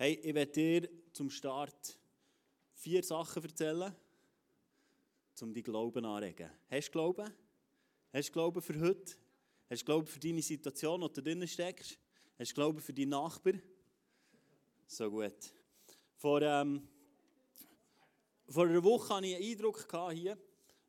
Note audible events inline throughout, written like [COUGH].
Hey, ich werde dir zum Start vier Sachen erzählen, um deinen Glauben anregen. Hast du Glauben? Hast du Glauben für heute? Hast du Glauben für deine Situation, der du drin steckst? Hast du Glauben für deinen Nachbar? So gut. Vor, ähm, vor einer Woche hatte ich einen Eindruck hier,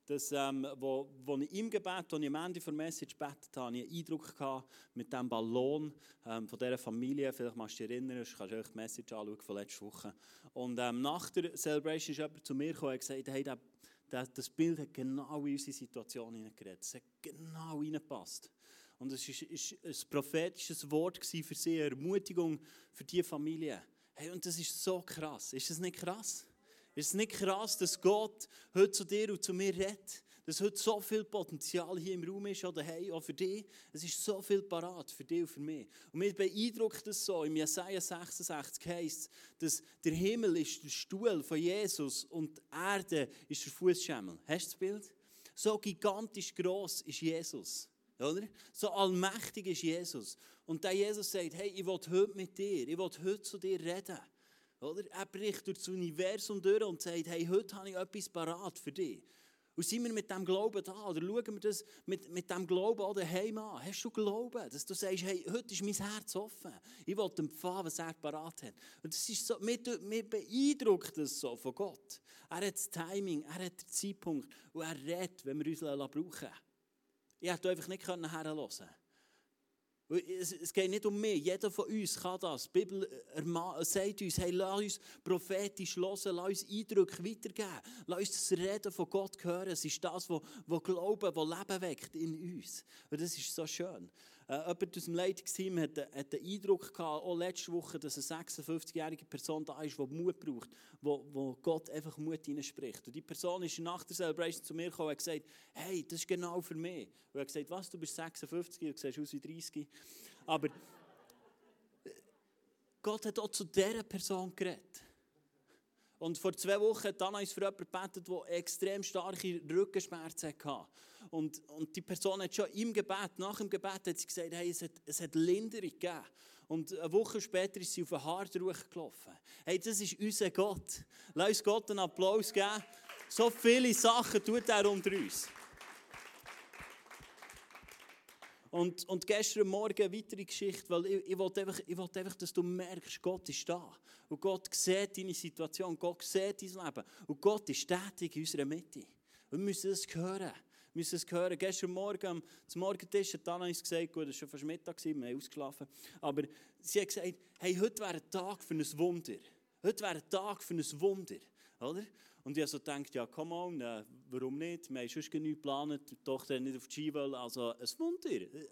dass, ähm, wo, wo ich im Gebet, als ich am Ende der Message gebetet habe, ich einen Eindruck gehabt mit diesem Ballon ähm, von dieser Familie. Vielleicht magst du dich erinnern, kannst du die Message anschauen von letzter Woche. Und ähm, nach der Celebration ist jemand zu mir gekommen und gesagt, hey, der, der, das Bild hat genau in unsere Situation hineingeredet. Es hat genau hineingepasst. Und es war ein prophetisches Wort für sie, Ermutigung für diese Familie. Hey, und das ist so krass. Ist das nicht krass? Ist es nicht krass, dass Gott heute zu dir und zu mir redet? Dass heute so viel Potenzial hier im Raum ist, oder hey, auch für dich. Es ist so viel parat für dich und für mich. Und mich beeindruckt das so, im Jesaja 66 heisst dass der Himmel ist der Stuhl von Jesus und die Erde ist der Fußschemmel. Hast du das Bild? So gigantisch groß ist Jesus. Oder? So allmächtig ist Jesus. Und der Jesus sagt, hey, ich will heute mit dir, ich will heute zu dir reden. Oder? Er bricht durch das Universum durch und sagt, hey, heute habe ich etwas parat für dich. Und sind wir mit dem Glauben da? Oder schauen wir das mit, mit dem Glauben auch daheim an? Hast du Glauben, dass du sagst, hey, heute ist mein Herz offen. Ich will empfangen, was er parat hat. Und das ist so, mir, mir beeindruckt das so von Gott. Er hat das Timing, er hat den Zeitpunkt und er redet, wenn wir uns brauchen lassen. Ich hätte einfach nicht herhören können. Es geht nicht um mich. Jeder von uns kann das. Die Bibel sagt uns, hey, lass uns prophetisch hören, lass uns Eindrücke weitergeben. Lass uns das Reden von Gott hören. Es ist das, was Glauben, was Leben weckt in uns. Und das ist so schön. Äh, jemand aus dem Leitungsteam hat, hat den Eindruck gehabt, auch letzte Woche, dass eine 56-jährige Person da ist, die Mut braucht, wo, wo Gott einfach Mut hineinspricht. Und die Person ist nach der Celebration zu mir gekommen und hat gesagt, hey, das ist genau für mich. Und er hat gesagt, was, du bist 56 und siehst aus wie 30. Aber äh, Gott hat auch zu dieser Person geredet. Und vor zwei Wochen hat Anna uns für jemanden gebetet, der extrem starke Rückenschmerzen hatte. Und, und die Person hat schon im Gebet, nach dem Gebet, hat sie gesagt, hey, es hat, es hat Linderung gegeben. Und eine Woche später ist sie auf den Hardruch gelaufen. Hey, das ist unser Gott. Lass uns Gott einen Applaus geben. So viele Sachen tut er unter uns. Und, und gestern Morgen eine weitere Geschichte, weil ich, ich, wollte einfach, ich wollte einfach, dass du merkst, Gott ist da. Und Gott sieht deine Situation, Gott sieht dein Leben. Und Gott ist tätig in unserer Mitte. Wir müssen das hören. Müssen es hören. Gestern Morgen, zum Morgentisch, hat Anna uns gesagt, gut, es war schon fast Mittag, wir haben ausgeschlafen, aber sie hat gesagt, hey, heute wäre ein Tag für ein Wunder. Heute wäre ein Tag für ein Wunder. Oder? Und ich habe so gedacht, ja, come on, äh, warum nicht? Wir haben sonst nichts geplant, die Tochter hat nicht auf die Ski wollen, also ein Wunder. Äh,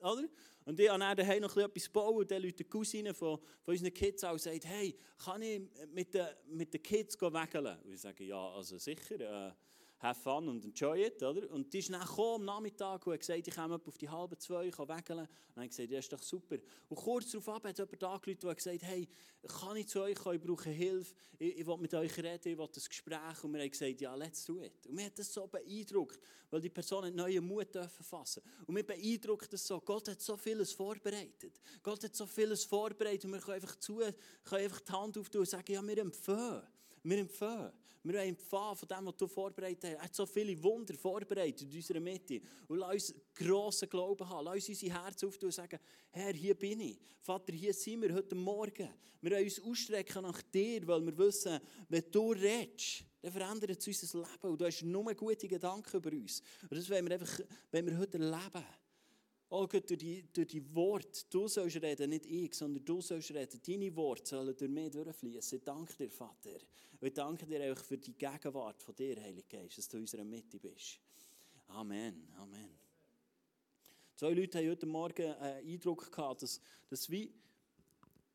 oder? Und ich habe dann noch etwas gebaut und dann Leute die Cousine von, von unseren Kids auch sagt, hey, kann ich mit den, mit den Kids wegeln? Und ich sage, ja, also sicher, äh, have fun und enjoy it, oder? Und die ist dann am Nachmittag und hat gesagt, ich komme auf die halbe zwei, ich kann wegeln. Und dann gesagt, ja, ist doch super. Und kurz darauf hat jemand angerufen und gesagt, hey, kann ich zu euch kommen, ich brauche Hilfe, ich, ich will mit euch reden, ich will das Gespräch. Und wir haben gesagt, ja, let's do it. Und mir hat das so beeindruckt, weil die Person hat neuen Mut dürfen fassen. Und mir beeindruckt das so, Gott hat so vieles vorbereitet. Gott hat so vieles vorbereitet und wir können einfach zu, können einfach die Hand auftun und sagen, ja, wir empfehlen. Wir empfehlen. Wir empfangen von dem, was du vorbereitet hast. Er hat so viele Wunder vorbereitet in unserer Mitte. Und lass uns grossen Glauben haben. Lass uns unser Herz auftun und sagen, Herr, hier bin ich. Vater, hier sind wir heute Morgen. Wir wollen uns ausstrecken nach dir, weil wir wissen, wenn du redest, dann verändert es unser Leben. Und du hast nur gute Gedanken über uns. Und das wollen wir, einfach, wollen wir heute erleben. Oh Gott, durch die, durch die Worte, du sollst reden, nicht ich, sondern du sollst reden. Deine Worte sollen durch mich durchfließen. Ich danke dir, Vater. Ich danke dir auch für die Gegenwart von dir, Heilige Geist, dass du in unserer Mitte bist. Amen, Amen. Zwei Leute haben heute Morgen einen Eindruck gehabt, dass, dass wie,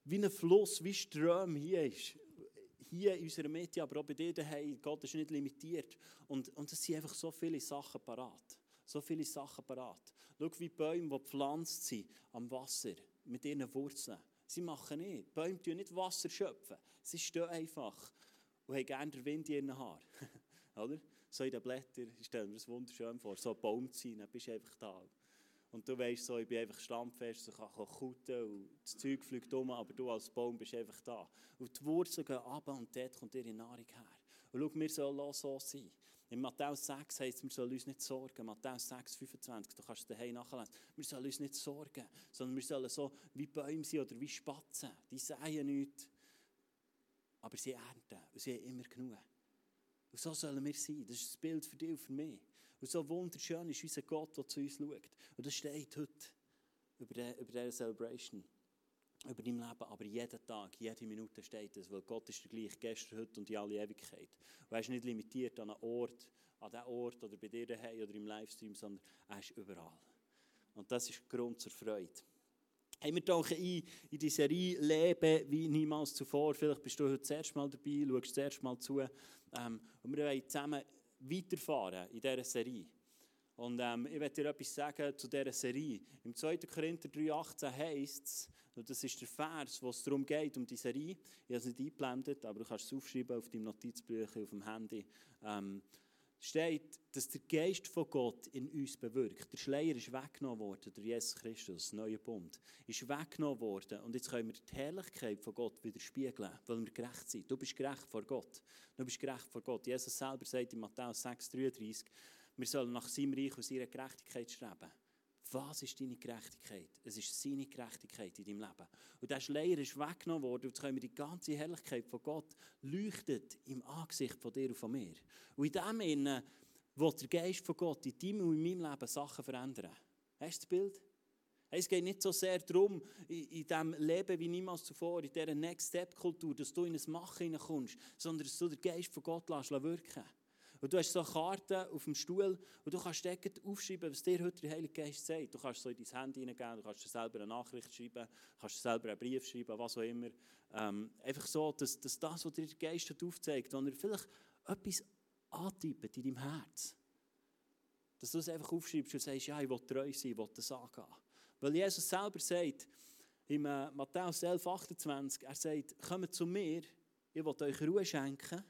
wie ein Fluss, wie Strom hier ist. Hier in unserer Mitte, aber auch bei dir daheim. Gott ist nicht limitiert. Und, und es sind einfach so viele Sachen parat. So viele Sachen parat. Schau, wie Bäume, die gepflanzt sind am Wasser, mit ihren Wurzeln. Sie machen nicht. Bäume schöpfen nicht Wasser schöpfen. Sie stehen einfach und haben gerne den Wind in ihren Haaren. [LAUGHS] Oder? So in den Blättern, ich stelle mir das wunderschön vor, so ein Baum zu sein, dann bist du einfach da. Und du weißt so, ich bin einfach standfest, ich kann kutten und das Zeug fliegt um, aber du als Baum bist einfach da. Und die Wurzeln gehen runter und dort kommt ihre Nahrung her. Und schau, wir sollen so sein. In Matthäus 6 heißt es, wir sollen uns nicht sorgen. Matthäus 6, 25, du kannst es nachlesen. Wir sollen uns nicht sorgen, sondern wir sollen so wie Bäume sein oder wie Spatzen. Die säen nichts, aber sie ernten und sie haben immer genug. Und so sollen wir sein. Das ist das Bild für dich und für mich. Und so wunderschön ist unser Gott, der zu uns schaut. Und das steht heute über diese Celebration über dein Leben, aber jeden Tag, jede Minute steht es, weil Gott ist der gleiche, gestern, heute und in alle Ewigkeit. Und er ist nicht limitiert an einen Ort, an diesen Ort oder bei dir daheim oder im Livestream, sondern er ist überall. Und das ist Grund zur Freude. Hey, wir tauchen ein in die Serie Leben wie niemals zuvor. Vielleicht bist du heute das erste Mal dabei, schaust das erste Mal zu. Ähm, und wir wollen zusammen weiterfahren in dieser Serie. Und ähm, ich werde dir etwas sagen zu dieser Serie. Im 2. Korinther 3,18 heißt es, und das ist der Vers, wo es darum geht, um die Serie. Ich habe es nicht eingeblendet, aber du kannst es aufschreiben auf deinem Notizbuch, auf dem Handy. Ähm, steht, dass der Geist von Gott in uns bewirkt. Der Schleier ist weggenommen worden durch Jesus Christus, das neue Bund. Ist weggenommen worden und jetzt können wir die Herrlichkeit von Gott widerspiegeln, weil wir gerecht sind. Du bist gerecht vor Gott. Du bist gerecht vor Gott. Jesus selber sagt in Matthäus 6,33, wir sollen nach seinem Reich und seiner Gerechtigkeit streben. Was ist deine Gerechtigkeit? Es ist seine Gerechtigkeit in deinem Leben. Und der Schleier ist weggenommen worden und jetzt können wir die ganze Herrlichkeit von Gott leuchtet im Angesicht von dir und von mir. Und in dem Innen will der Geist von Gott in deinem und in meinem Leben Sachen verändern. Hast du das Bild? Es geht nicht so sehr darum, in diesem Leben wie niemals zuvor, in dieser Next-Step-Kultur, dass du in ein Machen hineinkommst, sondern dass du den Geist von Gott lässt wirken und du hast so Karten auf dem Stuhl und du kannst dort aufschreiben, was dir heute der Heilige Geist sagt. Du kannst so in dein Handy hineingeben, du kannst dir selber eine Nachricht schreiben, kannst dir selber einen Brief schreiben, was auch immer. Ähm, einfach so, dass, dass das, was dir der Geist aufzeigt, wenn er vielleicht etwas antippt in deinem Herz, dass du es einfach aufschreibst und sagst, ja, ich will treu sein, ich will das angehen. Weil Jesus selber sagt, in äh, Matthäus 11, 28, er sagt, kommt zu mir, ich will euch Ruhe schenken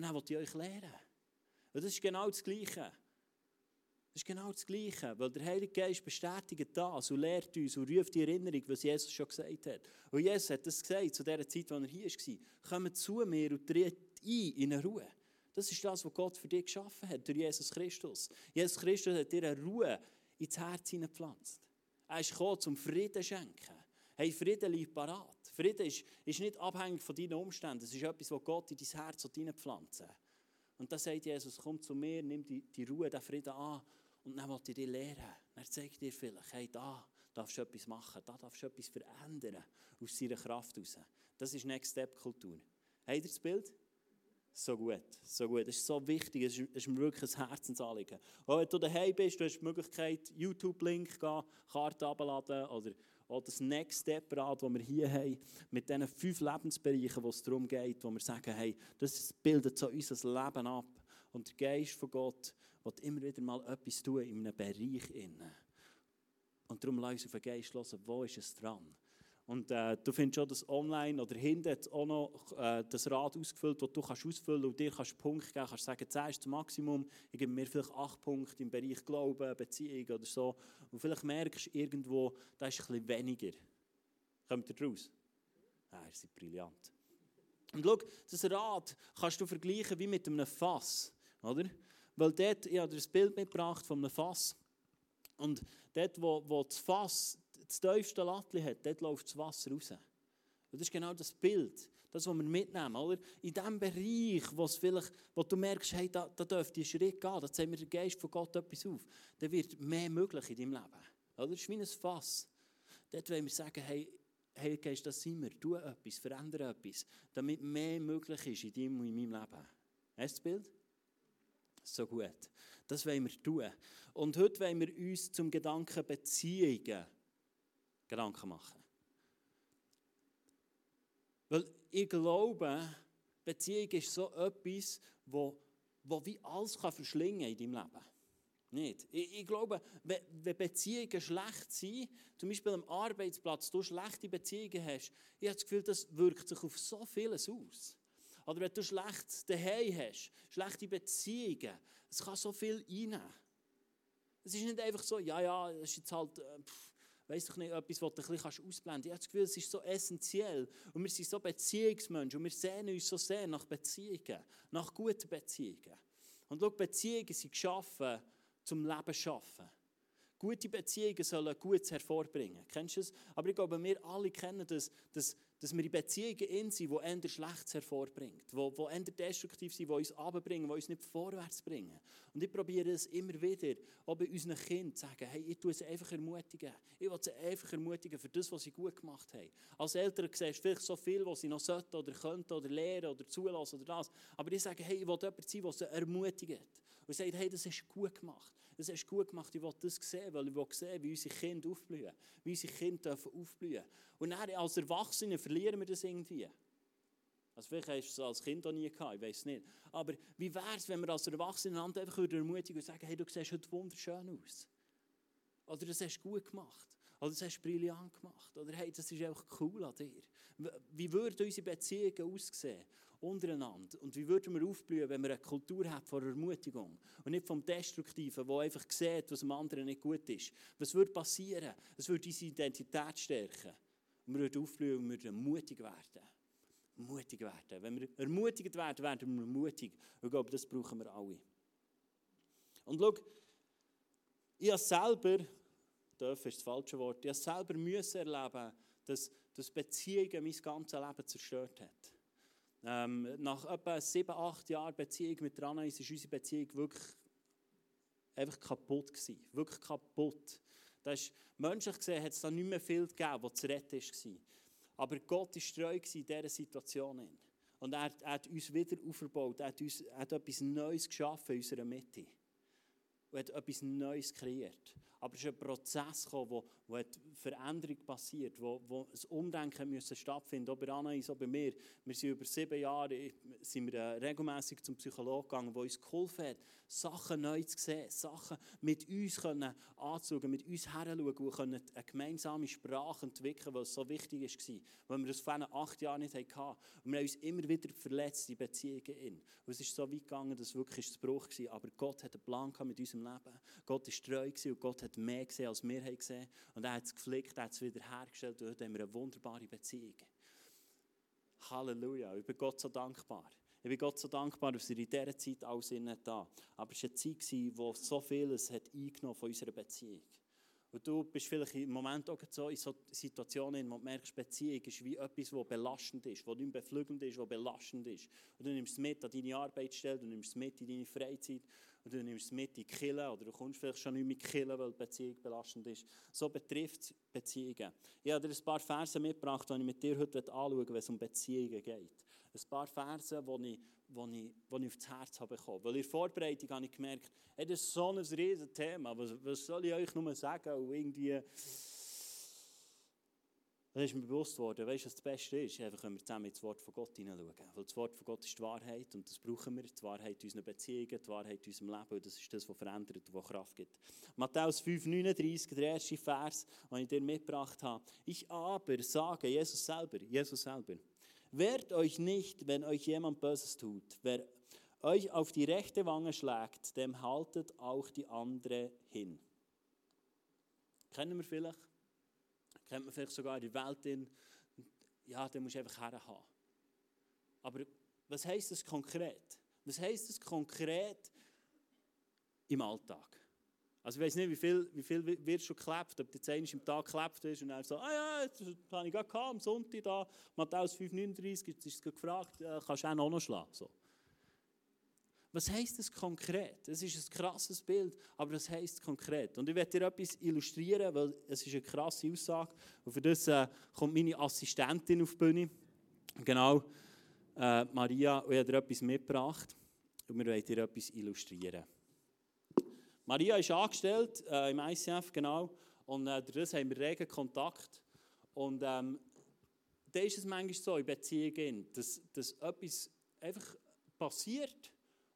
und dann will ich euch lehren. Und das ist genau das Gleiche. Das ist genau das Gleiche, weil der Heilige Geist bestätigt das und lehrt uns und ruft die Erinnerung, was Jesus schon gesagt hat. Und Jesus hat das gesagt zu der Zeit, als er hier war. Kommt zu mir und tritt ein in eine Ruhe. Das ist das, was Gott für dich geschaffen hat, durch Jesus Christus. Jesus Christus hat dir eine Ruhe ins Herz hineingepflanzt. Er ist gekommen, zum Frieden zu schenken. Hey, Frieden liegt parat. Frieden ist, ist nicht abhängig von deinen Umständen. Es ist etwas, was Gott in dein Herz hineinpflanzt. Und da sagt Jesus, komm zu mir, nimm die, die Ruhe, den Frieden an und dann will ich dir lehren. Er zeigt dir vielleicht, hey, da darfst du etwas machen, da darfst du etwas verändern aus seiner Kraft heraus. Das ist Next Step Kultur. Habt ihr das Bild? So gut, so gut. Das ist so wichtig, es ist, ist mir wirklich ein Herzensanliegen. Auch wenn du daheim bist, du hast die Möglichkeit, YouTube-Link gehen, Karte abladen oder auch das Next Step Rad, das wir hier haben, mit diesen fünf Lebensbereichen, wo es darum geht, wo wir sagen, hey, das bildet so unser Leben ab. Und der Geist von Gott will immer wieder mal etwas tun in einem Bereich. Und darum lass uns auf den Geist hören, wo ist es dran? Und äh, du findest schon das online oder hinten auch noch äh, das Rad ausgefüllt, das du kannst ausfüllen und dir kannst Punkte geben. kannst sagen, 10 ist das Maximum, ich gebe mir vielleicht 8 Punkte im Bereich Glauben, Beziehung oder so. Und vielleicht merkst du irgendwo, da ist ein bisschen weniger. Kommt ihr raus? Ah, ihr seid brillant. Und schau, das Rad kannst du vergleichen wie mit einem Fass, oder? Weil dort, ich habe dir ein Bild mitgebracht von einem Fass. Und dort, wo, wo das Fass das tiefste Lattli hat, dort läuft das Wasser raus. Und das ist genau das Bild, das, was wir mitnehmen. Oder? In dem Bereich, wo, vielleicht, wo du merkst, hey, da, da dürfte ein Schritt gehen, da zeigt mir der Geist von Gott etwas auf, dann wird mehr möglich in deinem Leben. Oder? Das ist wie ein Fass. Dort wollen wir sagen, hey, hey Geist, das sind wir, tu etwas, verändere etwas, damit mehr möglich ist in deinem und in meinem Leben. Hast du das Bild? So gut. Das wollen wir tun. Und heute wollen wir uns zum Gedanken Beziehungen Gedanken machen. Weil ich glaube, Beziehung ist so etwas, wo, wo wie alles kann verschlingen in deinem Leben. Nicht. Ich, ich, glaube, wenn Beziehungen schlecht sind, zum Beispiel am Arbeitsplatz, du schlechte Beziehungen hast, ich habe das Gefühl, das wirkt sich auf so vieles aus. Oder wenn du schlecht daheim hast, schlechte Beziehungen, es kann so viel reinnehmen. Es ist nicht einfach so, ja, ja, das ist jetzt halt, äh, weiß ich nicht, etwas, was du ein bisschen ausblenden kannst. Ich habe das Gefühl, es ist so essentiell. Und wir sind so Beziehungsmenschen und wir sehen uns so sehr nach Beziehungen, nach guten Beziehungen. Und schau, Beziehungen sind geschaffen, zum Leben zu schaffen. Gute Beziehungen sollen Gutes hervorbringen. Kennst du das? Aber ich glaube, wir alle kennen das, dass dass wir in Beziehungen in sind, die eher Schlechtes hervorbringen, die, die eher destruktiv sind, die uns abbringen, die uns nicht vorwärts bringen. Und ich probiere es immer wieder, auch bei unseren Kindern zu sagen, hey, ich tue sie einfach ermutigen. Ich will sie einfach ermutigen für das, was sie gut gemacht haben. Als Eltern siehst du vielleicht so viel, was sie noch sollten oder könnten oder lernen oder zulassen oder das. Aber ich sage, hey, ich will jemand sein, der sie ermutigt. Und sagt, hey, das hast du gut gemacht. Das hast du gut gemacht, ich will das sehen, weil ich will sehen, wie unsere Kinder aufblühen. Wie unsere Kinder aufblühen Und dann, als Erwachsene verlieren wir das irgendwie. Also vielleicht hast du es als Kind auch nie gehabt, ich weiß nicht. Aber wie wäre es, wenn wir als Erwachsene einander einfach ermutigen und sagen, hey, du siehst heute wunderschön aus. Oder das hast du gut gemacht. Oder das hast du brillant gemacht. Oder hey, das ist einfach cool an dir. Wie würden unsere Beziehungen aussehen? untereinander. Und wie würden wir aufblühen, wenn wir eine Kultur haben von Ermutigung und nicht vom Destruktiven, wo einfach sieht, was dem anderen nicht gut ist. Was würde passieren? Es würde unsere Identität stärken. Wir aufblühen und wir mutig werden. Mutig werden. Wenn wir ermutigt werden, werden wir mutig. Ich glaube, das brauchen wir alle. Und schau, ich selber, darf ist das falsche Wort, ich selber müssen erleben, dass, dass Beziehungen mein ganzes Leben zerstört haben. Ähm, nach etwa sieben, acht Jahren Beziehung mit Ranais ist unsere Beziehung wirklich einfach kaputt gewesen. Wirklich kaputt. Das ist, menschlich gesehen hat es da nicht mehr viel gegeben, was zu retten war. Aber Gott war treu in dieser Situation. Und er, er, hat uns wieder aufgebaut. Er hat, uns, er hat etwas Neues geschaffen in unserer Mitte. Und hat etwas Neues kreiert. Aber es ist ein Prozess gekommen, wo eine Veränderung passiert, wo, wo ein Umdenken müssen stattfinden. Auch bei Anna auch bei mir. Wir sind über sieben Jahre sind wir äh, regelmäßig zum Psychologen gegangen, der uns geholfen hat, Sachen neu zu sehen, Sachen mit uns können anzuschauen, mit uns herzuschauen und eine gemeinsame Sprache entwickeln, was so wichtig war, weil wir das vor acht Jahren nicht hatten. Und wir haben uns immer wieder verletzt in Beziehungen. Und es ist so weit gegangen, dass es wirklich ein Bruch war. Aber Gott hat einen Plan mit unserem Leben. Gott war treu und Gott hat mehr gesehen, als wir haben gesehen Und er hat es geflickt, er hat es wieder hergestellt und heute haben wir eine wunderbare Beziehung. Halleluja, ich bin Gott so dankbar. Ich bin Gott so dankbar, dass er in dieser Zeit alles in da Aber es war eine Zeit, der so vieles hat eingenommen von unserer Beziehung. Und du bist vielleicht im Moment auch so in so Situationen, wo du merkst, Beziehung ist wie etwas, das belastend ist, das nicht beflügelnd ist, das belastend ist. Und du nimmst es mit an deine Arbeitsstelle, du nimmst es mit in deine Freizeit und du nimmst es mit in die Kille oder du kommst vielleicht schon nicht mit Kille, weil die Beziehung belastend ist. So betrifft es Beziehungen. Ich habe dir ein paar Verse mitgebracht, die ich mit dir heute anschauen will, wenn es um Beziehungen geht. Ein paar Verse, die ich, die ich, ich aufs Herz habe. Weil in der Vorbereitung habe ich gemerkt, hey, das ist so ein riesiges Thema. Was, soll ich euch nur sagen? Und irgendwie dann ist mir bewusst worden, weißt du, was das Beste ist? Einfach, wenn wir zusammen ins Wort von Gott hineinschauen. Weil das Wort von Gott ist die Wahrheit und das brauchen wir. Die Wahrheit in unseren Beziehungen, die Wahrheit in unserem Leben. Und das ist das, was verändert und Kraft gibt. Matthäus 5,39, der erste Vers, den ich dir mitgebracht habe. Ich aber sage, Jesus selber, Jesus selber, wehrt euch nicht, wenn euch jemand Böses tut. Wer euch auf die rechte Wange schlägt, dem haltet auch die andere hin. Kennen wir vielleicht? kennt man vielleicht sogar der Welt in, ja, den musst du einfach herhaben. Aber was heisst das konkret? Was heisst das konkret im Alltag? Also ich weiß nicht, wie viel, wie viel wirst du geklebt, ob du jetzt einmal im Tag geklebt hast und dann so, ah ja, jetzt habe ich gerade am Sonntag da, Matthäus 5,39, jetzt ist es gefragt, äh, kannst du auch noch schlagen? So. Was heisst das konkret? Es ist ein krasses Bild, aber was heisst konkret? Und ich werde dir etwas illustrieren, weil es ist eine krasse Aussage. Und für das äh, kommt meine Assistentin auf die Bühne. Genau, äh, Maria, und ich habe dir etwas mitgebracht. Und wir werden dir etwas illustrieren. Maria ist angestellt äh, im ICF, genau. Und äh, das haben wir regen Kontakt. Und ähm, da ist es manchmal so in Beziehungen, dass, dass etwas einfach passiert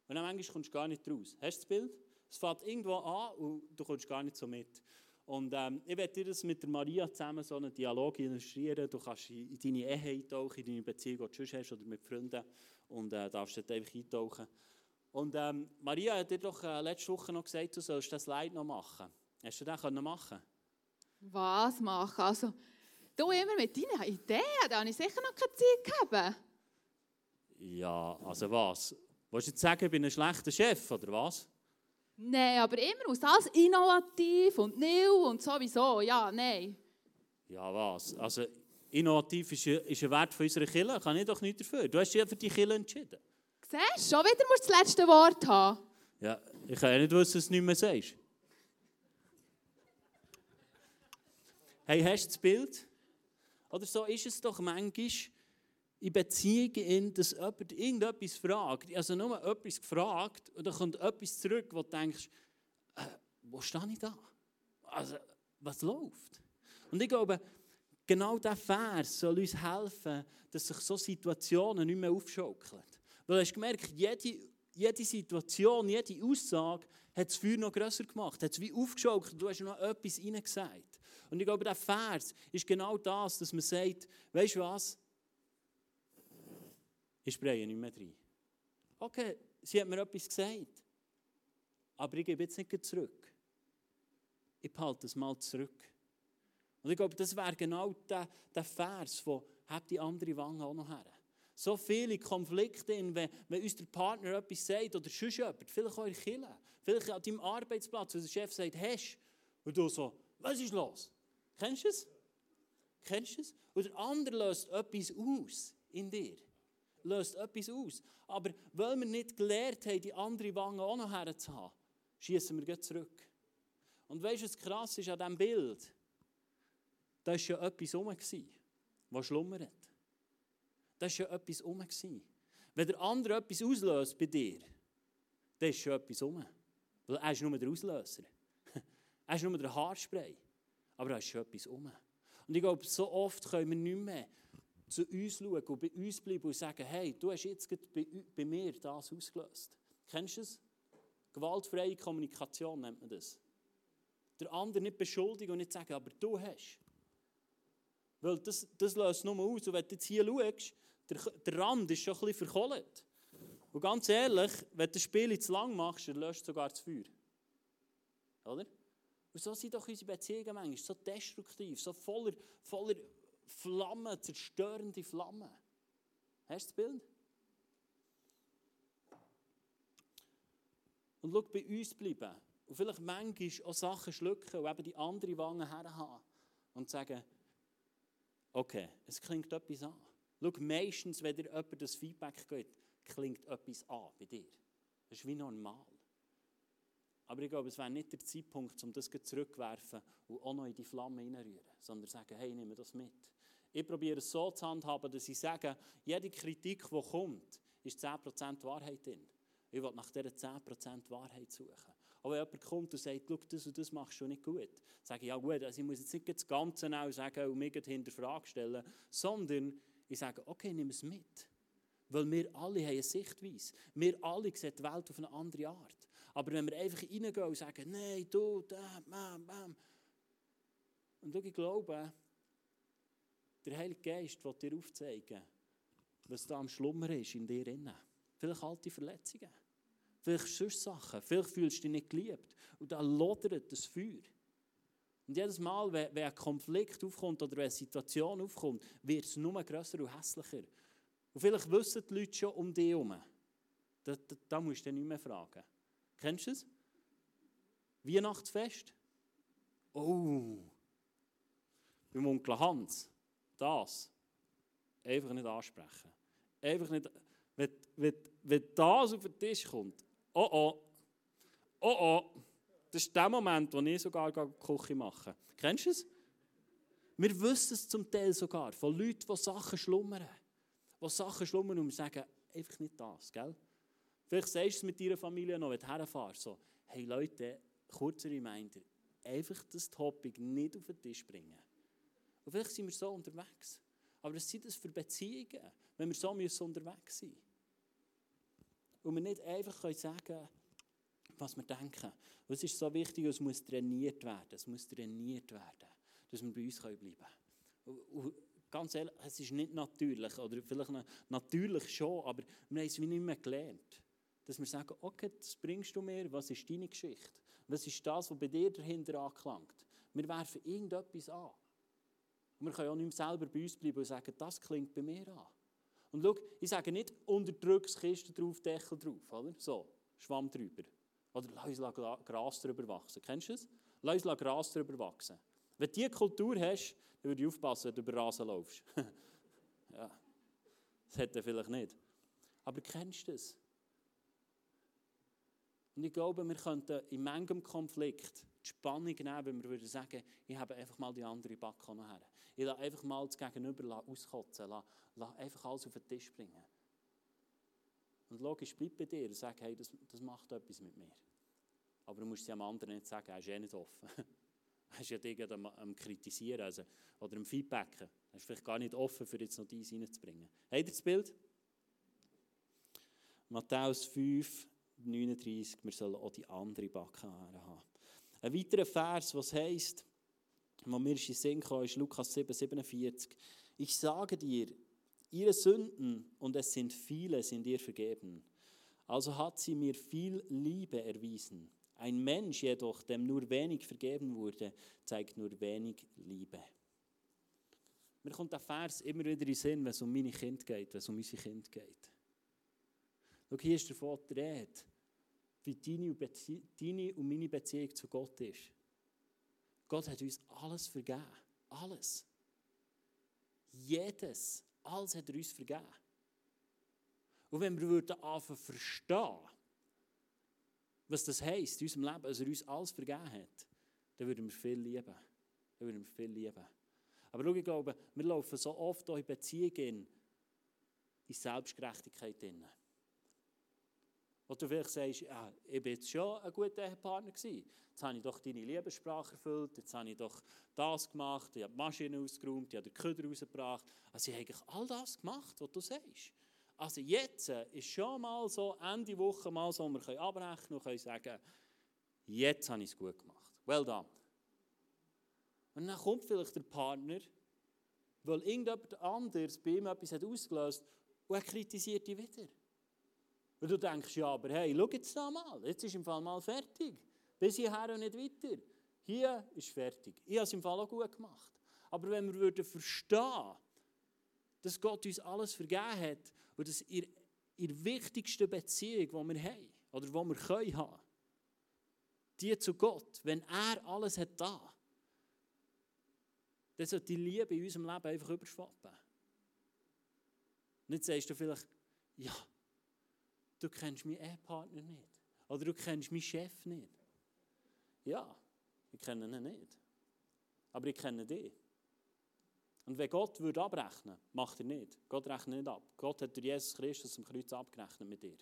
und dann manchmal kommst du gar nicht raus. Hast du das Bild? Es fängt irgendwo an und du kommst gar nicht so mit. Und ähm, ich werde dir das mit der Maria zusammen so einen Dialog illustrieren. Du kannst in deine Ehe eintauchen, in deine Beziehung, die du schon hast, oder mit Freunden. Und äh, darfst dort einfach eintauchen. Und ähm, Maria hat dir doch äh, letzte Woche noch gesagt, du sollst das Leid noch machen. Hast du das können machen? Was machen? Also, du immer mit deinen Ideen, da habe ich sicher noch keine Zeit gehabt. Ja, also was? Wolltest du jetzt sagen, ich bin ein schlechter Chef, oder was? Nein, aber immer aus alles innovativ und neu und sowieso. Ja, nein. Ja, was? Also, innovativ ist, ein- ist ein Wert von unserer Kirche, kann ich doch nicht dafür. Du hast dich ja für die Kirche entschieden. Siehst schon wieder musst du das letzte Wort haben. Ja, ich kann ja nicht wissen, dass du nicht mehr sagst. Hey, hast du das Bild? Oder so ist es doch manchmal in Beziehungen, dass jemand irgendetwas fragt. Also nur etwas gefragt und dann kommt etwas zurück, wo du denkst, äh, wo stehe ich da? Also, was läuft? Und ich glaube, genau dieser Vers soll uns helfen, dass sich so Situationen nicht mehr aufschaukeln. Weil du hast gemerkt, jede, jede Situation, jede Aussage hat das Feuer noch grösser gemacht, hat es wie aufgeschaukelt, du hast noch etwas hineingesagt. Und ich glaube, der Vers ist genau das, dass man sagt, weißt du was? Ich spreche nicht mehr rein. Okay, sie hat mir etwas gesagt, aber ich gebe jetzt nicht zurück. Ich behalte es mal zurück. Und ich glaube, das wäre genau der, der Vers, wo «Habt die andere Wange auch noch her». So viele Konflikte, in, wenn, wenn uns der Partner etwas sagt oder sonst jemand, vielleicht der Kirche, vielleicht an deinem Arbeitsplatz, wo der Chef sagt «Hast?» und du so «Was ist los?» Kennst du es? Kennst du es? Und der andere löst etwas aus in dir. Löst etwas aus. Aber weil wir nicht gelernt haben, die andere Wange auch noch herzuhaben, schießen wir zurück. Und weißt du, was krass ist an diesem Bild? Da war ja etwas rum, was schlummert. Da war ja etwas rum. Wenn der andere etwas auslöst bei dir, dann ist schon etwas rum. Weil er ist nur der Auslöser. [LAUGHS] er ist nur der Haarspray. Aber da ist schon etwas rum. Und ich glaube, so oft können wir nicht mehr zu uns schauen und bei uns bleiben und sagen, hey, du hast jetzt bei, bei mir das ausgelöst. Kennst du es? Gewaltfreie Kommunikation nennt man das. Der andere nicht beschuldigen und nicht sagen, aber du hast. Weil das, das löst nur aus. Und wenn du jetzt hier schaust, der, der Rand ist schon ein bisschen verkohlt. Und ganz ehrlich, wenn du das Spiel zu lang machst, dann löscht sogar das Feuer. Oder? Und so sind doch unsere Beziehungen manchmal so destruktiv, so voller, voller Flammen, zerstörende Flammen. Hast du das Bild? Und schau, bei uns bleiben. Und vielleicht manchmal auch Sachen schlucken und eben die andere Wange herhaben. Und sagen, okay, es klingt etwas an. Schau, meistens, wenn dir jemand das Feedback gibt, klingt etwas an bei dir. Das ist wie normal. Aber ich glaube, es wäre nicht der Zeitpunkt, um das zurückzuwerfen und auch noch in die Flamme hineinrühren, sondern sagen, hey, nimm das mit. Ich probiere es so zu handhaben, dass ich sage, jede Kritik, die kommt, ist 10% Wahrheit drin. Ich will nach dieser 10% Wahrheit suchen. Aber wenn jemand kommt und sagt, schau, das und das machst du nicht gut, sage ich, ja gut, also ich muss jetzt nicht das Ganze sagen und mich hinterfragen stellen, sondern ich sage, okay, nimm es mit. Weil wir alle haben eine Sichtweise. Wir alle sehen die Welt auf eine andere Art. Aber wenn wir einfach reingehen und sagen, nein, du, da, bam, bam. Und schau, ich glaube, der Heilige Geist will dir aufzeigen, was da am Schlummer ist in dir innen. Vielleicht alte Verletzungen. Vielleicht sonst Sachen. Vielleicht fühlst du dich nicht geliebt. Und da lodert das Feuer. Und jedes Mal, wenn, wenn ein Konflikt aufkommt oder wenn eine Situation aufkommt, wird es nur grösser und hässlicher. Und vielleicht wissen die Leute schon um dich herum. Da, da, da musst du nicht mehr fragen. Kennst du es? Weihnachtsfest? Oh, beim Onkel Hans, das einfach nicht ansprechen. Einfach nicht, wenn, wenn, wenn das auf den Tisch kommt, oh oh, oh oh, das ist der Moment, wo ich sogar Küche mache. Kennst du es? Wir wissen es zum Teil sogar von Leuten, die Sachen schlummern. Die Sachen schlummern und sagen, einfach nicht das, gell? Vielleicht sagst du es mit deiner Familie noch, wenn du herfährst, so, hey Leute, kurzer Reminder, einfach das Topic nicht auf den Tisch bringen. Und vielleicht sind wir so unterwegs. Aber was sind das für Beziehungen, wenn wir so unterwegs sind Und wir nicht einfach können sagen was wir denken. Es ist so wichtig, es muss trainiert werden. Es muss trainiert werden, dass wir bei uns bleiben können. Ganz ehrlich, es ist nicht natürlich, oder vielleicht natürlich schon, aber wir haben es wie nicht mehr gelernt. dass wir sagen, okay, das bringst du mir, was ist deine Geschichte? Was ist das, was bei dir dahinter anklangt? Wir werfen irgendetwas an. Und wir können auch nicht mehr selber bei uns bleiben und sagen, das klingt bei mir an. Und schau, ich sage nicht, unterdrücks Kiste drauf, Deckel drauf, oder? So, Schwamm drüber. Oder lass uns Gras drüber wachsen. Kennst du das? Lass uns Gras drüber wachsen. Wenn du diese Kultur hast, dann würde ich aufpassen, wenn du über Rasen laufst. [LAUGHS] ja, das hätte er vielleicht nicht. Aber kennst du das? Und ich glaube, wir könnten in manchem Konflikt die Spannung nehmen, wenn wir würden sagen, ich habe einfach mal die andere Backe her. Ich lasse einfach mal das Gegenüber auskotzen, lasse einfach alles auf den Tisch bringen. Und logisch, bleib bei dir und sag, hey, das, das macht etwas mit mir. Aber du musst es dem anderen nicht sagen, er ist eh nicht offen. [LAUGHS] er ist ja dich am, am Kritisieren also, oder am Feedbacken. Er ist vielleicht gar nicht offen, für jetzt noch dies reinzubringen. Habt ihr das Bild? Matthäus 5, 39, wir sollen auch die andere Backe haben. Ein weiterer Vers, was heisst, wo mir in den Sinn kam, ist Lukas 7, 47. Ich sage dir, ihre Sünden, und es sind viele, sind ihr vergeben. Also hat sie mir viel Liebe erwiesen. Ein Mensch jedoch, dem nur wenig vergeben wurde, zeigt nur wenig Liebe. Mir kommt der Vers immer wieder in den Sinn, wenn es um meine Kinder geht, wenn es um unsere Kinder geht. Schau, hier ist davon die Rede, wie deine und meine Beziehung zu Gott ist. Gott hat uns alles vergeben. Alles. Jedes. Alles hat er uns vergeben. Und wenn wir würden anfangen verstehen, was das heisst in unserem Leben, dass er uns alles vergeben hat, dann würden wir viel lieben. Dann würden wir viel lieben. Aber schau, ich glaube, wir laufen so oft in Beziehungen in Selbstgerechtigkeit drin. Wo du vielleicht sagst, ja, ich bin jetzt schon ein guter Ehepartner gewesen. Jetzt habe ich doch deine Liebessprache erfüllt, jetzt habe ich doch das gemacht, ich habe die Maschine ausgeräumt, ich habe den Köder rausgebracht. Also ich habe eigentlich all das gemacht, was du sagst. Also jetzt ist schon mal so, Ende Woche mal so, wir können abrechnen und können sagen, jetzt habe ich es gut gemacht. Well done. Und dann kommt vielleicht der Partner, weil irgendjemand anderes bei ihm etwas hat ausgelöst und er kritisiert dich wieder. Und du denkst, ja, aber hey, schau jetzt da mal, jetzt ist im Fall mal fertig. Bis hierher und nicht weiter. Hier ist fertig. Ich habe es im Fall auch gut gemacht. Aber wenn wir würden verstehen, dass Gott uns alles vergeben hat und dass in wichtigste Beziehung, die wir haben, oder die wir können haben, die zu Gott, wenn er alles hat da, dann sollte die Liebe in unserem Leben einfach überschwappen. Jetzt sagst du vielleicht, ja, du kennst meinen Ehepartner nicht. Oder du kennst meinen Chef nicht. Ja, ich kenne ihn nicht. Aber ich kenne dich. Und wenn Gott würde abrechnen, macht er nicht. Gott rechnet nicht ab. Gott hat durch Jesus Christus am Kreuz abgerechnet mit dir.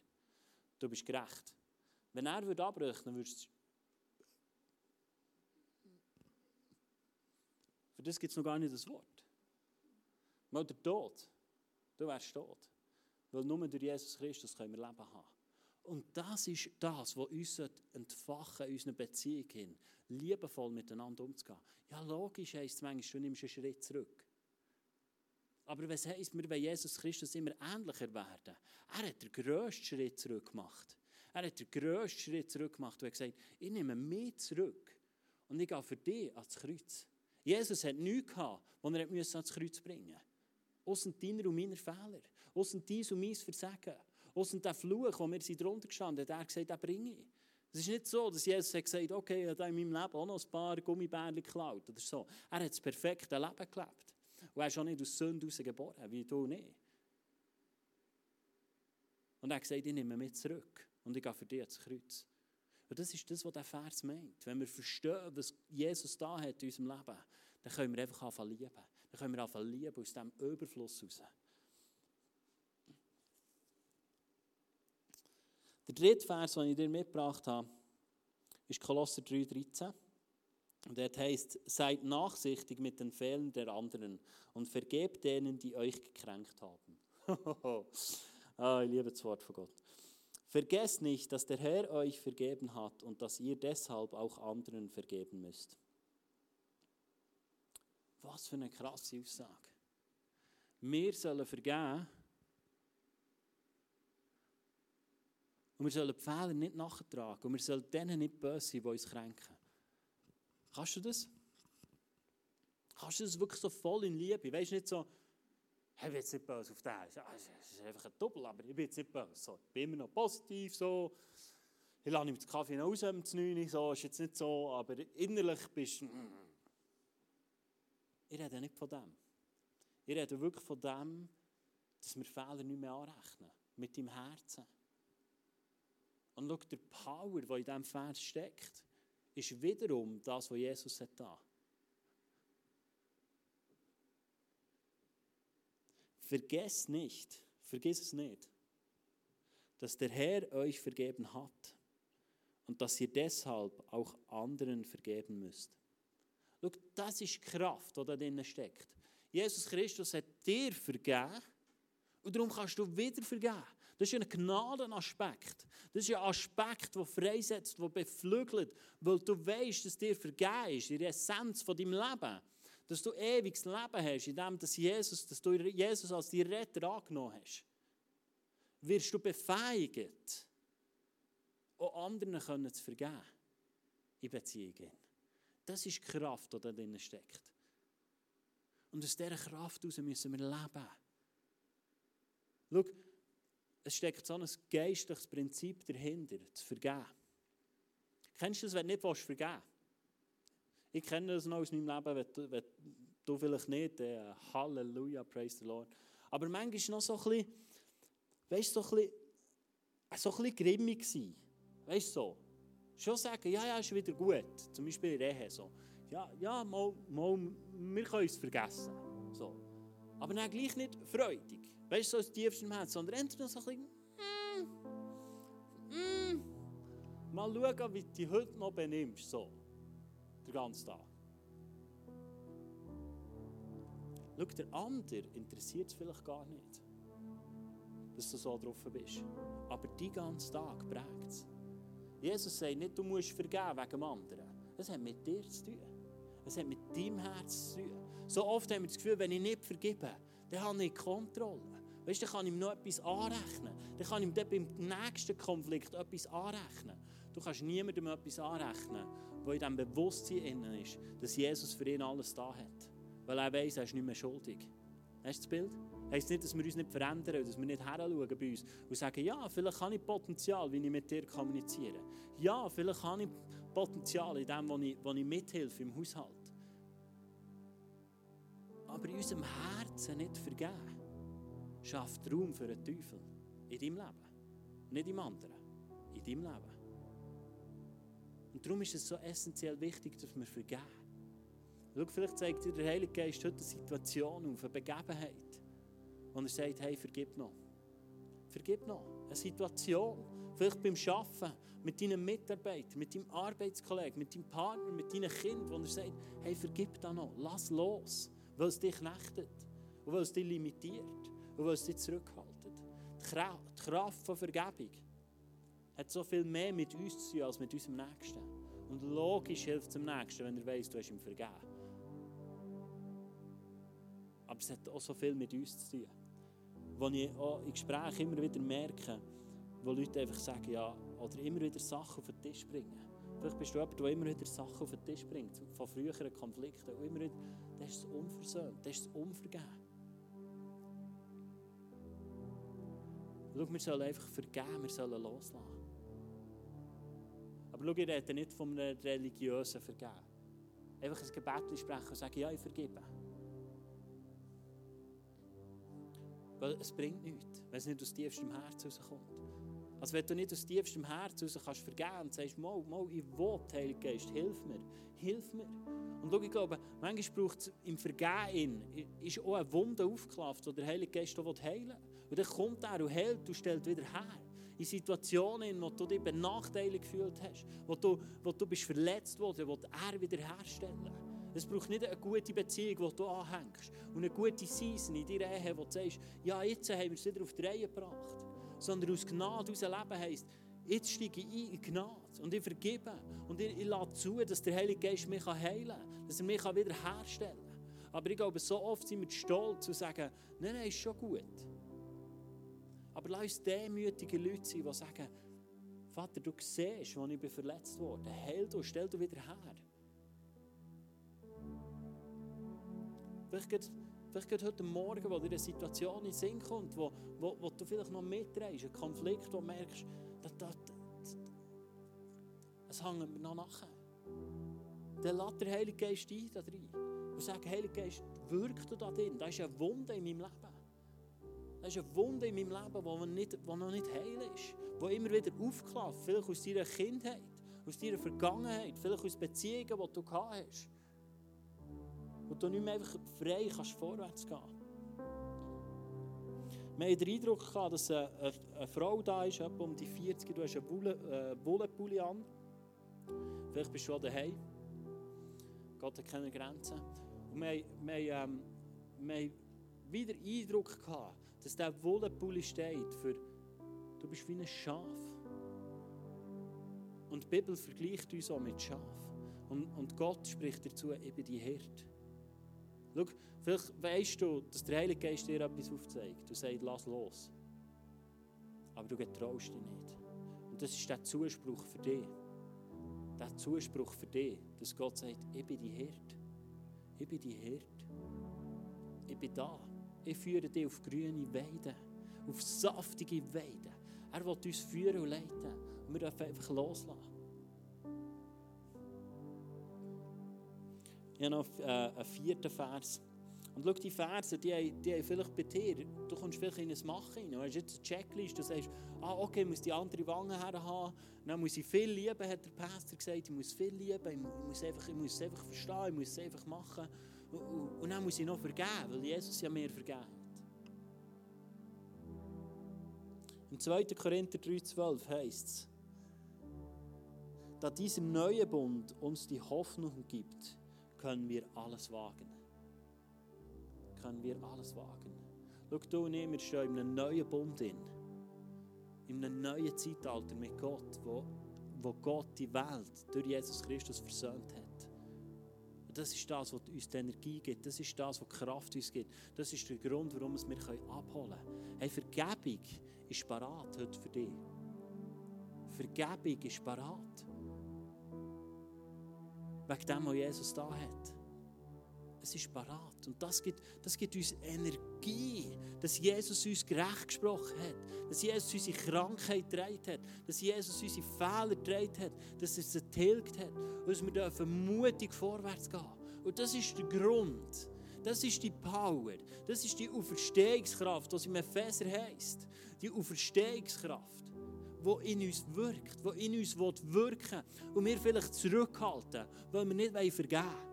Du bist gerecht. Wenn er würde abrechnen, würdest. Für das gibt es noch gar nicht das Wort. Weil der Tod, du wärst tot. Weil nur durch Jesus Christus können wir Leben haben. Und das ist das, was uns entfachen in unserer Beziehung hin, liebevoll miteinander umzugehen. Ja, logisch heisst es manchmal, du nimmst einen Schritt zurück. Aber was heisst, wir wollen Jesus Christus immer ähnlicher werden? Er hat den grössten Schritt zurück gemacht. Er hat den grössten Schritt zurück gemacht und hat gesagt, ich nehme mich zurück und ich gehe für dich ans Kreuz. Jesus hat nichts gehabt, was er ans Kreuz bringen musste. Außer deiner und meiner Fehler. Außer dein und mein Versagen. Außer der Fluch, wo wir drunter gestanden, hat er gesagt, den bringe ich. Es ist nicht so, dass Jesus hat gesagt okay, ich habe in meinem Leben auch noch ein paar Gummibärchen geklaut oder so. Er hat das perfekte Leben gelebt. Und er ist auch nicht aus Sünde geboren, wie du nicht. Und er hat gesagt, ich nehme mich zurück und ich gehe für dich ins Kreuz. Und das ist das, was der Vers meint. Wenn wir verstehen, was Jesus da hat in unserem Leben, dann können wir einfach anfangen lieben. Dann können wir anfangen lieben aus diesem Überfluss heraus. Der dritte Vers, den ich dir mitgebracht habe, ist Kolosser 3,13. Und dort heißt: Seid nachsichtig mit den Fehlern der anderen und vergebt denen, die euch gekränkt haben. [LAUGHS] ah, ich liebe das Wort von Gott. Vergesst nicht, dass der Herr euch vergeben hat und dass ihr deshalb auch anderen vergeben müsst. Was für eine krasse Aussage. Wir sollen vergeben Und wir sollen die Fehler nicht nachtragen. Und wir sollen denen nicht böse sein, die uns kränken. Kannst du das? Kannst du das wirklich so voll in Liebe? Weißt du nicht so, hey, ich bin jetzt nicht böse auf den. Es ist einfach ein Doppel, aber ich bin jetzt nicht böse. So, ich bin immer noch positiv. So. Ich lasse ihm den Kaffee noch raus um 9 so ist jetzt nicht so, aber innerlich bist du. Mm. Ich rede nicht von dem. Ich rede wirklich von dem, dass wir Fehler nicht mehr anrechnen. Mit deinem Herzen. Und schau, der Power, der in diesem Vers steckt, ist wiederum das, was Jesus hat da. Vergesst nicht, vergiss es nicht, dass der Herr euch vergeben hat und dass ihr deshalb auch anderen vergeben müsst. Schau, das ist die Kraft, die da drin steckt. Jesus Christus hat dir vergeben und darum kannst du wieder vergeben. Das ist ein Gnadenaspekt. Das ist ein Aspekt, der freisetzt, der beflügelt, weil du weißt, dass dir vergeben ist, in Essenz von deinem Leben. Dass du ewiges Leben hast, in dem dass Jesus, dass du Jesus als dein Retter angenommen hast. Wirst du befähigt, auch anderen können zu vergeben in Beziehungen. Das ist die Kraft, die da drin steckt. Und aus dieser Kraft heraus müssen wir leben. Schau, es steckt so ein geistliches Prinzip dahinter, zu vergeben. Kennst du das, wenn du nicht vergeben willst? Ich kenne das noch aus meinem Leben, wenn du, wenn du vielleicht nicht. Äh, Halleluja, praise the Lord. Aber manchmal noch so ein bisschen, weißt du, so ein bisschen, so ein bisschen grimmig sein. Weißt du so? Schon sagen, ja, ja, ist wieder gut. Zum Beispiel in Ehe so. Ja, ja, mal, mal, wir können es vergessen. Aber dann gleich nicht freudig. Weißt du, so aus tiefstem Herzen, sondern entweder so ein bisschen, mm, mm, mal schauen, wie du dich heute noch benimmst. So. Den ganzen Tag. Schau, der andere interessiert es vielleicht gar nicht, dass du so drauf bist. Aber die ganzen Tag prägt es. Jesus sagt nicht, du musst vergeben wegen dem anderen. Das hat mit dir zu tun. Es hat mit deinem Herz zu tun. So oft haben wir das Gefühl, wenn ich nicht vergebe, dann habe ich Kontrolle. Weißt du, dann kann ich ihm noch etwas anrechnen. Dann kann ich ihm beim nächsten Konflikt etwas anrechnen. Du kannst niemandem etwas anrechnen, der in diesem Bewusstsein ist, dass Jesus für ihn alles da hat. Weil er weiß, er ist nicht mehr schuldig. Hast du das Bild? Heißt nicht, dass wir uns nicht verändern, dass wir nicht heranschauen bei uns und sagen, ja, vielleicht habe ich Potenzial, wie ich mit dir kommuniziere. Ja, vielleicht habe ich Potenzial in dem, wo ich, wo ich mithilfe im Haushalt. Aber in unserem Herzen nicht vergeben, schafft Raum für den Teufel in deinem Leben. Nicht im anderen, in deinem Leben. Und darum ist es so essentiell wichtig, dass wir vergeben. Schau, vielleicht zeigt dir der Heilige Geist heute eine Situation auf, eine Begebenheit, wo er sagt, hey, vergib noch. Vergib noch. Eine Situation, vielleicht beim Arbeiten, mit deinen Mitarbeitern, mit deinem Arbeitskollegen, mit deinem Partner, mit deinen Kindern, wo er sagt, hey, vergib da noch, lass los, weil es dich knechtet und weil es dich limitiert und weil es dich zurückhaltet. Die Kraft von Vergebung hat so viel mehr mit uns zu tun als mit unserem Nächsten. Und logisch hilft es dem Nächsten, wenn er weiss, du hast ihm vergeben. Aber es hat auch so viel mit uns zu tun. Wo ich auch in Gesprächen immer wieder merke, wo Leute einfach sagen, ja, oder immer wieder Sachen auf den Tisch bringen. Vielleicht bist du jemand, der immer wieder Sachen auf den Tisch bringt, von früheren Konflikten. Und immer wieder, das ist es unversöhnt, das ist es unvergeben. Schau, wir sollen einfach vergeben, wir sollen loslassen. Aber schau, ich rede nicht von einem religiösen Vergeben. Einfach ein Gebet sprechen und sagen, ja, ich vergebe. Weil es bringt nichts, wenn es nicht aus tiefstem Herz rauskommt. Also wenn du nicht aus tiefstem Herz raus kannst vergeben und sagst, mal, mal, ich will, Heilige Geist, hilf mir, hilf mir. Und schau, ich glaube, manchmal braucht es im Vergehen, ist auch eine Wunde aufgeklafft, die der Heilige Geist heilen will. Und dann kommt er und heilt und stellt wieder her. In Situationen, in denen du dich benachteiligt gefühlt hast, wo du, wo du bist verletzt worden, wo er wieder herstellen Es braucht nicht eine gute Beziehung, die du anhängst. Und eine gute Season in deiner Ehe, wo du sagst, ja, jetzt haben wir es wieder auf die Reihe gebracht. Sondern aus Gnade unser Leben heisst, jetzt steige ich ein in Gnade und ich vergebe. Und ich, ich lasse zu, dass der Heilige Geist mich heilen kann, dass er mich wieder herstellen kann. Aber ich glaube, so oft sind wir stolz zu sagen, nein, nein, ist schon gut. Aber lass uns demütige Leute sein, die sagen, Vater, du siehst, wo ich verletzt wurde. Heil du, stell du wieder her. Vielleicht geht, vielleicht geht heute Morgen, wo dir eine Situation in den Sinn kommt, wo, wo, wo du vielleicht noch mitdrehst, ein Konflikt, wo du merkst, das, das, das, es hängt mir noch nachher. Dann lädt der Heilige Geist ein da drin. Und sagt, Heilige Geist, wirkt du da drin? Da ist eine Wunde in meinem Leben. Da ist eine Wunde in meinem Leben, die nicht, noch nicht heil ist. Die immer wieder aufklafft. Vielleicht aus deiner Kindheit, aus deiner Vergangenheit, vielleicht aus Beziehungen, die du gehabt hast. Und du nicht mehr einfach frei kannst vorwärts gehen. Wir hatten den Eindruck, gehabt, dass eine, eine, Frau da ist, etwa um die 40, du hast einen Wollenpulli äh, an. Vielleicht bist du auch daheim. Gott hat keine Grenzen. Und wir, wir, ähm, wir haben wieder Eindruck gehabt, dass dieser Wollenpulli steht für du bist wie ein Schaf. Und die Bibel vergleicht uns auch mit Schaf. Und, und Gott spricht dazu, eben die Hirt. Schau, vielleicht weißt du, dass der Heilige Geist dir etwas aufzeigt. Du sagst, lass los. Aber du getraust dich nicht. Und das ist der Zuspruch für dich. Der Zuspruch für dich, dass Gott sagt, ich bin die Hirt. Ich bin die Hirt. Ich bin da. Ich führe dich auf grüne Weiden, auf saftige Weiden. Er will uns führen und leiten. Und wir dürfen einfach loslassen. Ich habe noch äh, einen vierten Vers. Und schau, die Verse, die, haben, die haben vielleicht bei dir, du kommst vielleicht in ein Machen rein, du hast jetzt eine Checklist, du sagst, ah, okay, ich muss die andere Wange her haben, dann muss ich viel lieben, hat der Pastor gesagt, ich muss viel lieben, ich muss, einfach, ich muss es einfach verstehen, ich muss es einfach machen. Und, dann muss ich noch vergeben, weil Jesus ja mir vergeben. Im 2. Korinther 3,12 heißt es, da dieser neue Bund uns die Hoffnung gibt, können wir alles wagen. Können wir alles wagen. Schau, du und ich, wir stehen in einem neuen Bund in. In einem neuen Zeitalter mit Gott, wo, wo Gott die Welt durch Jesus Christus versöhnt hat. Und das ist das, was uns die Energie gibt. Das ist das, was Kraft uns gibt. Das ist der Grund, warum wir es abholen können. Hey, Vergebung ist parat heute für dich. Vergebung ist parat. Wegen dem, was Jesus da hat. Es ist parat. Und das gibt, das gibt uns Energie, dass Jesus uns gerecht gesprochen hat, dass Jesus unsere Krankheit getragen hat, dass Jesus unsere Fehler getragen hat, dass er sie tilgt hat und dass wir dürfen mutig vorwärts gehen. Und das ist der Grund. Das ist die Power. Das ist die Auferstehungskraft, was im Epheser heisst. Die Auferstehungskraft die in uns wirkt, die in uns wirken will und wir vielleicht zurückhalten, weil wir nicht vergeben wollen.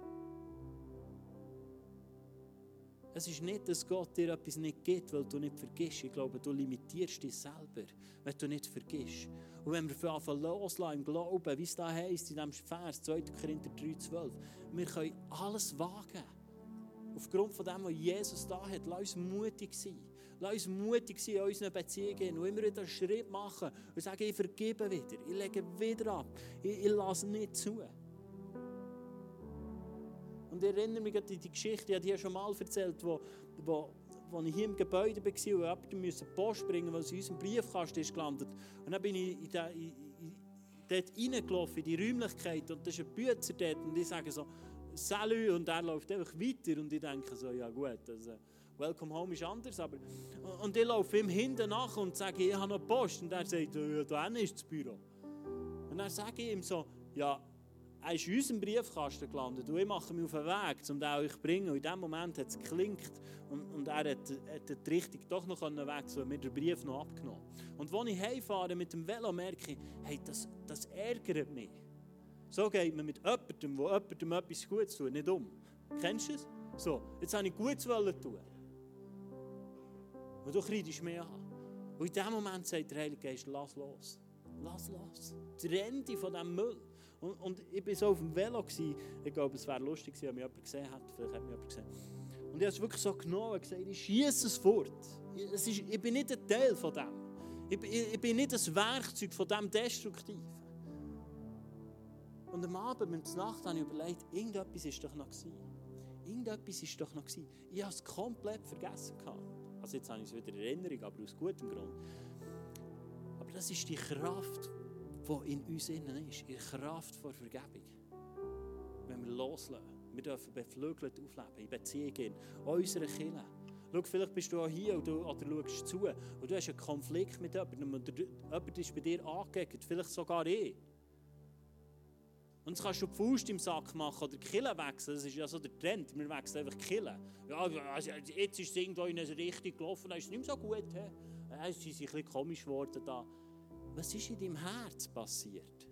Es ist nicht, dass Gott dir etwas nicht gibt, weil du nicht vergisst. Ich glaube, du limitierst dich selber, wenn du nicht vergisst. Und wenn wir anfangen loslassen im Glauben, wie es da heisst in diesem Vers 2. Korinther 3,12, wir können alles wagen. Aufgrund von dem, was Jesus da hat, lass uns mutig sein. Lass uns mutig sein in unseren Beziehungen und immer wieder einen Schritt machen und sagen, ich vergebe wieder, ich lege wieder ab, ich, ich lasse nicht zu. Und ich erinnere mich an die Geschichte, ich habe die schon mal erzählt, wo, wo, wo ich hier im Gebäude war und jemand musste Post bringen, weil sie in unserem Briefkasten ist gelandet. Und dann bin ich in, der, in, in, dort reingelaufen, in die Räumlichkeit, und da ist ein Bützer dort, und ich sage so, Salü, und er läuft einfach weiter, und ich denke so, ja gut, also, Welcome Home ist anders, aber... Und ich laufe ihm hinten nach und sage, ich habe noch Post, und er sagt, ja, da ist das Büro. Und dann sage ich ihm so, ja, er ist in unserem Briefkasten gelandet und ich mache mich auf den Weg, um den euch zu bringen. Und in dem Moment hat es geklinkt und, und er hat, hat die Richtung doch noch wechseln und mir den Brief noch abgenommen. Und als ich heimfahre mit dem Velo, merke ich, hey, das, das ärgert mich. So geht man mit jemandem, der jemandem etwas Gutes tut, nicht um. Kennst du es? So, jetzt habe ich Gutes tun. Und du kriegst mich an. Und in dem Moment sagt der Heilige Geist, lass los. Lass los. Trenn dich von diesem Müll. Und, und ich war so auf dem Velo. Gewesen. Ich glaube, es wäre lustig gewesen, wenn mich jemand gesehen hätte. Vielleicht hat mich jemand gesehen. Und ich habe es wirklich so genommen und gesagt, ich schieße es fort. Es ist, ich bin nicht ein Teil von dem. Ich, ich, ich bin nicht ein Werkzeug von dem Destruktiven. Und am Abend, mit der Nacht, habe ich überlegt, irgendetwas ist doch noch gewesen. Irgendetwas ist doch noch gewesen. Ich habe es komplett vergessen gehabt. Also jetzt habe ich es wieder in Erinnerung, aber aus gutem Grund. Aber das ist die Kraft die in uns innen ist, in Kraft der Vergebung. Wenn wir loslassen, wir dürfen beflügelt aufleben, in Beziehung gehen, an unserer Kirche. Schau, vielleicht bist du auch hier und du, oder schaust zu und du hast einen Konflikt mit jemandem oder jemand ist bei dir angegangen, vielleicht sogar ich. Und jetzt kannst du die Faust im Sack machen oder die Kille wechseln. Das ist ja so der Trend. Wir wechseln einfach die Kille. Ja, jetzt ist es irgendwo in eine Richtung gelaufen, dann ist es nicht so gut. He? Es ist ein bisschen komisch geworden da. Was ist in deinem Herz passiert?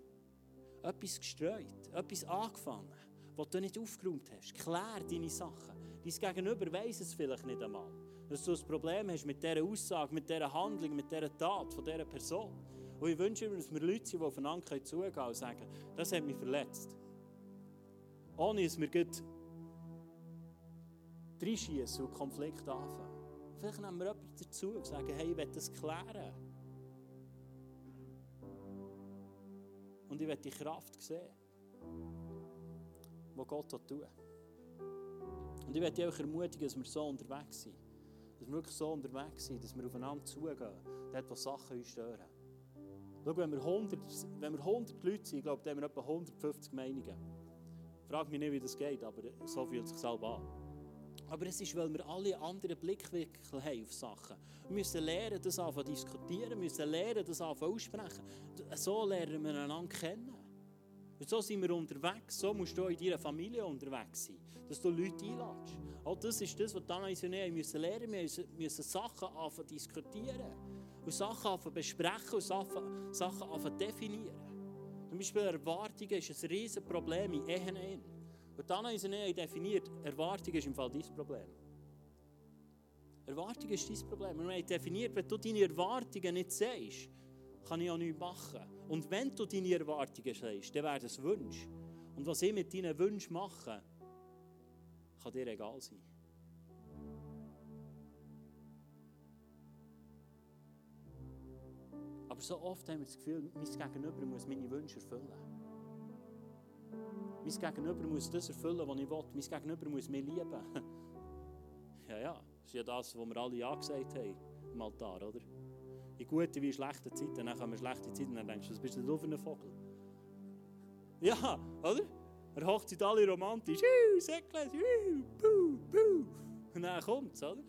Etwas gestreut, etwas angefangen, was du nicht aufgeräumt hast. Klär deine Sachen. Dein Gegenüber weiß es vielleicht nicht einmal. Dass du ein Problem hast mit dieser Aussage, mit dieser Handlung, mit dieser Tat von dieser Person. Und ich wünsche mir, dass wir Leute sind, die aufeinander zugehen können und sagen, das hat mich verletzt. Ohne dass wir gleich reinschießen und Konflikt anfangen. Vielleicht nehmen wir jemanden dazu und sagen, hey, ich will das klären. Und ich will die Kraft sehen, die Gott tun. Und ich möchte euch ermutigen, dass wir so unterwegs sind. Dass wir wirklich so unterwegs sind, dass wir aufeinander zugehen, dort, wo Sachen uns stören. Schau, wenn wir 100, wenn wir 100 Leute sind, ich glaube, dann haben wir etwa 150 Meinungen. Frag mich nicht, wie das geht, aber so fühlt es sich selber an. Aber es ist, weil wir alle anderen Blickwinkel haben auf Sachen. Wir müssen lernen, das zu diskutieren, müssen lernen, das aussprechen. So lernen wir einander kennen. Und so sind wir unterwegs, so musst du in deiner Familie unterwegs sein, dass du Leute einladest. Auch das ist das, was Dana und ich müssen lernen müssen. Wir müssen Sachen anfangen diskutieren und Sachen anfangen besprechen und Sachen, anfangen definieren. Zum Beispiel Erwartungen ist ein riesiges Problem in Ehen. Und Dana und ich definiert, Erwartung ist im Fall dein Problem. Erwartung ist dein Problem. Wir haben definiert, wenn du deine Erwartungen nicht siehst, kann ich auch nichts machen. Und wenn du deine Erwartungen sagst, dann werden es Wünsche. Und was ich mit deinen Wünschen mache, kann dir egal sein. Aber so oft haben wir das Gefühl, mein Gegenüber muss meine Wünsche erfüllen. Mein Gegenüber muss das erfüllen, was ich will. Mein Gegenüber muss mich lieben. [LAUGHS] ja, ja, das ist ja das, was wir alle Ja gesagt haben im Altar, oder? In guten wie in schlechten Zeiten. Dann kommen schlechte Zeiten und dann denkst du, was bist du für ein Vogel? Ja, oder? Er hochzeit alle romantisch. Säckles, puh, puh. Und dann kommt es, oder?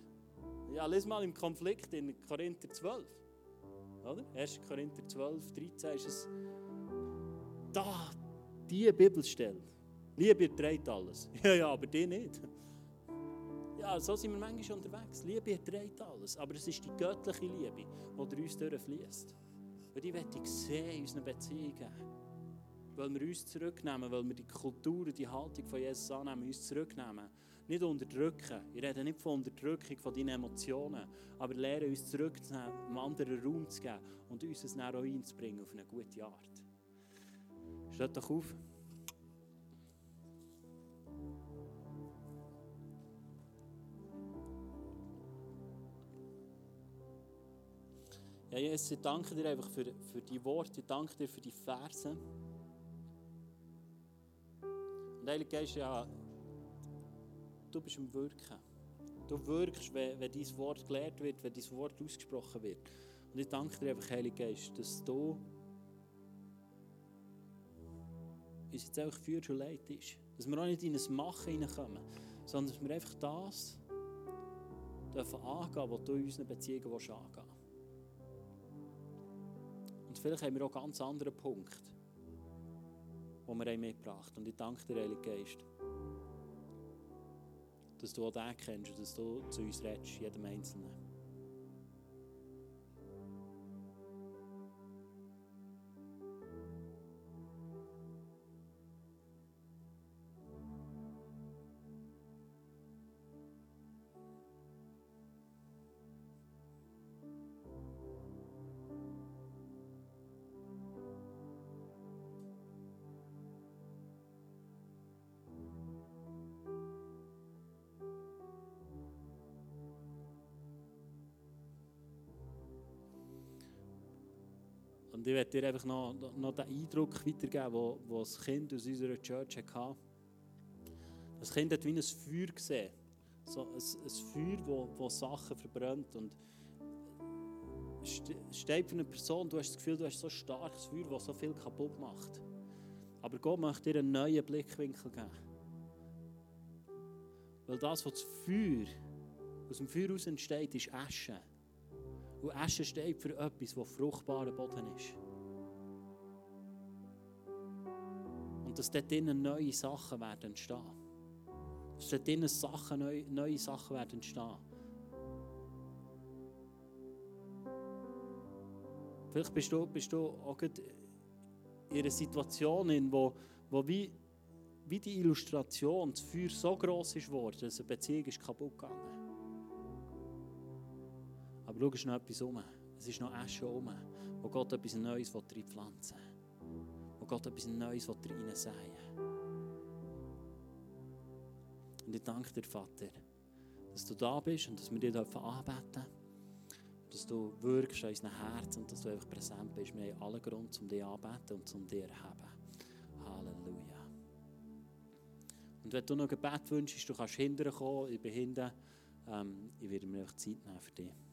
Ja, lies mal im Konflikt in Korinther 12. Oder? 1. Korinther 12, 13 ist es. Da, diese Bibelstelle. Liebe trägt alles. [LAUGHS] Ja, ja, aber die nicht. Ja, so sind wir manchmal unterwegs. Liebe trägt alles. Aber es ist die göttliche Liebe, die durch uns durchfließt. Und die möchte ich sehen in unseren Beziehungen. Weil wir uns zurücknehmen, weil wir die Kultur die Haltung von Jesus annehmen, uns zurücknehmen. Nicht unterdrücken. Ich rede nicht von Unterdrückung von deinen Emotionen, aber lernen uns zurückzunehmen, einem anderen Raum zu geben und uns es auch einzubringen auf eine gute Art. Steht doch auf. Ja, Jesus, ich danke dir einfach für, für die Worte, ich danke dir für die Verse. Und ja, du bist im Wirken. Du wirkst, wenn, wenn dein Wort gelehrt wird, wenn dein Wort ausgesprochen wird. Und ich danke dir einfach, Heilige Geist, dass du uns jetzt einfach führst und leitest. Dass wir auch nicht in ein Machen hineinkommen, sondern dass wir einfach das dürfen angehen, was du in unseren Beziehungen angehen willst. Und vielleicht haben wir auch ganz andere Punkte, die wir mitgebracht haben. Und ich danke dir, Heilige Geist, dass du auch den kennst und dass du zu uns redest, jedem Einzelnen. Ich werde dir einfach noch, noch den Eindruck weitergeben, wo, wo das Kind aus unserer Church hatte. Das Kind hat wie ein Feuer gesehen. So ein, ein Feuer, wo Sachen verbrennt. Und steht für eine Person, du hast das Gefühl, du hast so ein starkes Feuer, das so viel kaputt macht. Aber Gott möchte dir einen neuen Blickwinkel geben. Weil das, was das Feuer, aus dem Feuer heraus entsteht, ist Asche. Und Asche steht für etwas, das fruchtbarer Boden ist. Und dass dort drinnen neue Sachen werden entstehen. Dass dort drinnen Sachen, neue, neue Sachen werden entstehen. Vielleicht bist du, bist du auch in einer Situation, in wo, wo wie, wie die Illustration, das Feuer so groß ist geworden, dass eine Beziehung ist kaputt gegangen Aber schau, es ist noch etwas um. Es ist noch Asche um, wo Gott etwas Neues reinpflanzen will. Wo Gott etwas Neues rein säen Und ich danke dir, Vater, dass du da bist und dass wir dich anbeten dürfen dass du wirkst in unserem Herzen und dass du einfach präsent bist. Wir haben alle Grund, um dich anzubeten und um dir zu erheben. Halleluja. Und wenn du noch ein Gebet wünschst, du kannst hinterher kommen, ich bin hinten, ähm, ich werde mir einfach Zeit nehmen für dich.